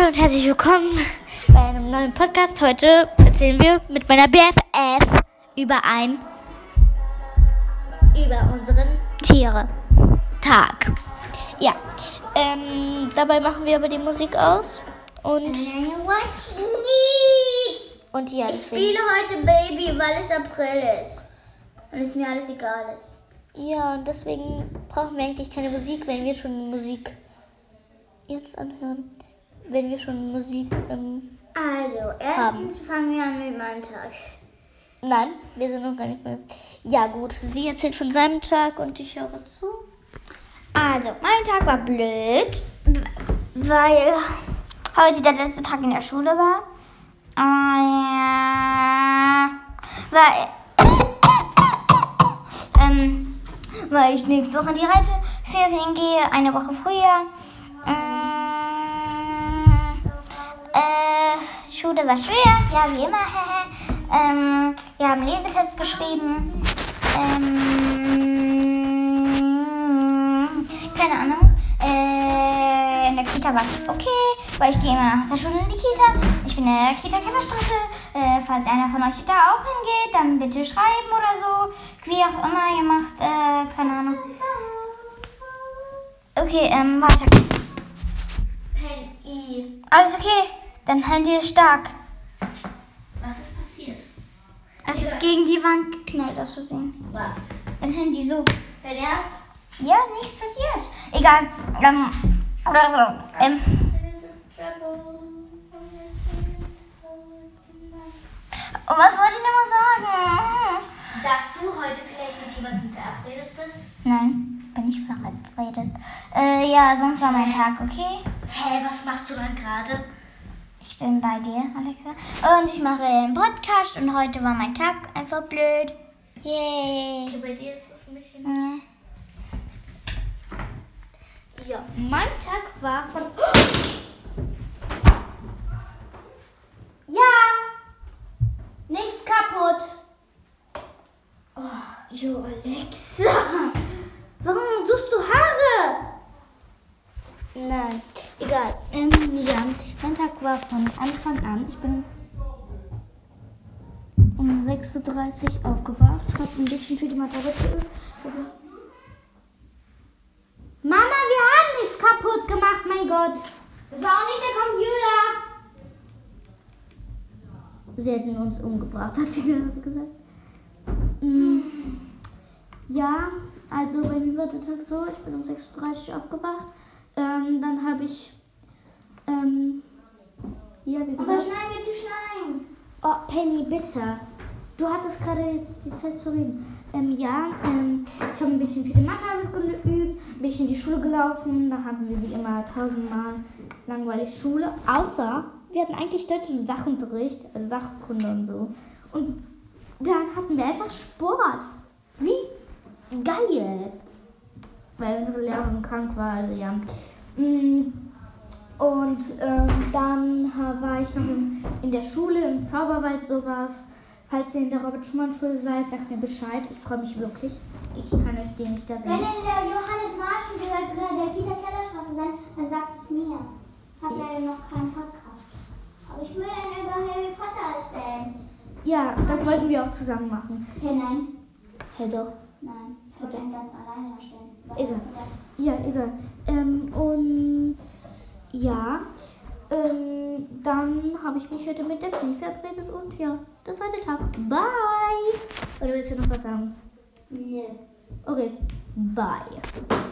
Hallo und herzlich willkommen bei einem neuen Podcast. Heute erzählen wir mit meiner BFF über ein über unseren Tiere Tag. Ja, ähm, dabei machen wir aber die Musik aus und und ja, Ich deswegen, spiele heute Baby, weil es April ist. Und es mir alles egal ist. ja und deswegen brauchen wir eigentlich keine Musik, wenn wir schon Musik jetzt anhören, wenn wir schon Musik ähm, Also, erstens fangen wir an mit meinem Tag. Nein, wir sind noch gar nicht mehr. Ja, gut. Sie erzählt von seinem Tag und ich höre zu. Also, mein Tag war blöd, weil heute der letzte Tag in der Schule war. Äh, weil, ähm, weil ich nächste Woche in die Reiteferien gehe, eine Woche früher. Äh, äh, Schule war schwer, ja, wie immer. ähm, wir haben Lesetest geschrieben. Ähm, keine Ahnung. Äh, in der Kita war es okay, weil ich gehe immer nach der Schule in die Kita. Ich bin in der Kita Kellerstraße. Äh, falls einer von euch da auch hingeht, dann bitte schreiben oder so. Wie auch immer ihr macht, äh, keine Ahnung. Okay, ähm, weiter. Penny. Alles okay? Dein Handy ist stark. Was ist passiert? Es ist gegen die Wand geknallt aus Versehen. Was? Dein Handy so. Dein Ernst? Ja, nichts passiert. Egal. Ähm, ähm, und was wollte ich nochmal sagen? Dass du heute vielleicht mit jemandem verabredet bist? Nein, bin ich verabredet. Äh, ja, sonst war mein Tag okay. Hä, was machst du dann gerade? Ich bin bei dir, Alexa. Und ich mache einen Podcast und heute war mein Tag einfach blöd. Yay. Okay, bei dir ist was ein bisschen. Ja. Ja, mein Tag war von. Ja! Nichts kaputt. Oh, jo, Alexa. Warum suchst du Haare? Nein, egal. Ähm, ja, mein Tag war von Anfang an. Ich bin um 6.30 Uhr aufgewacht, habe ein bisschen für die Mathe geübt. Mama, wir haben nichts kaputt gemacht, mein Gott. Das war auch nicht der Computer. Sie hätten uns umgebracht, hat sie gerade gesagt. Mm, Ja, also bei mir war der Tag so, ich bin um 6.30 Uhr aufgewacht. Ähm, dann habe ich, ähm, ja, wie Aber gesagt, schneiden wir zu schneiden. oh, Penny, bitte. Du hattest gerade jetzt die Zeit zu reden. Ähm, ja, ähm, ich habe ein bisschen für die Mathe geübt, ein bisschen in die Schule gelaufen. Da hatten wir wie immer tausendmal langweilig Schule. Außer, wir hatten eigentlich deutsche Sachunterricht, also Sachkunde und so. Und dann hatten wir einfach Sport. Wie geil. Weil unsere Lehrerin krank war, also ja. Mm, Und ähm, dann war ich noch in, in der Schule, im Zauberwald sowas. Falls ihr in der Robert-Schumann-Schule seid, sagt mir Bescheid. Ich freue mich wirklich. Ich kann euch den nicht da Wenn sehen. ihr in der Johannes Marschen gehört oder der Kita Kellerstraße seid, dann sagt es mir. Ich habe leider noch keinen Podcast. Aber ich will einen über Harry Potter erstellen. Ja, das wollten wir auch zusammen machen. Hey, nein. Hey doch. Nein. Ich wollte einen ganz alleine erstellen. Egal. Ja, egal. Ähm, und ja, ähm, dann habe ich mich heute mit der Penny verabredet und ja, das war der Tag. Bye! Oder willst du noch was sagen? Nee. Okay, bye.